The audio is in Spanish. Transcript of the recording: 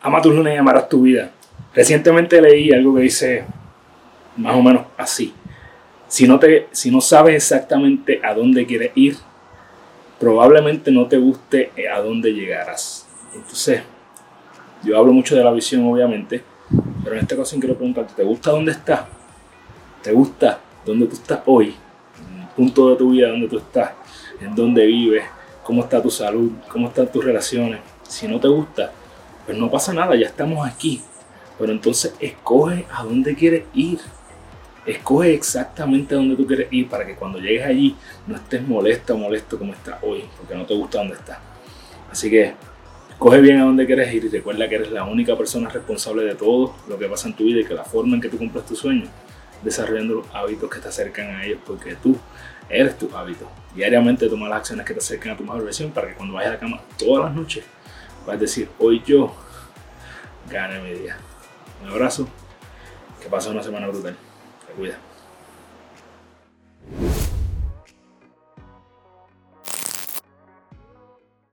ama tus lunes y amarás tu vida. Recientemente leí algo que dice más o menos así. Si no, te, si no sabes exactamente a dónde quieres ir, probablemente no te guste a dónde llegarás. Entonces, yo hablo mucho de la visión, obviamente, pero en esta ocasión quiero preguntarte, ¿te gusta dónde estás? ¿Te gusta dónde tú estás hoy? En el punto de tu vida donde tú estás, en dónde vives, cómo está tu salud, cómo están tus relaciones. Si no te gusta, pues no pasa nada, ya estamos aquí. Pero entonces escoge a dónde quieres ir. Escoge exactamente a dónde tú quieres ir para que cuando llegues allí no estés molesta o molesto como estás hoy, porque no te gusta dónde estás. Así que coge bien a dónde quieres ir y recuerda que eres la única persona responsable de todo lo que pasa en tu vida y que la forma en que tú cumples tus sueños, desarrollando los hábitos que te acercan a ellos, porque tú eres tu hábito. Diariamente toma las acciones que te acercan a tu mejor versión para que cuando vayas a la cama todas las noches puedas decir, hoy yo gane mi día. Un abrazo, que pase una semana brutal. Te cuida.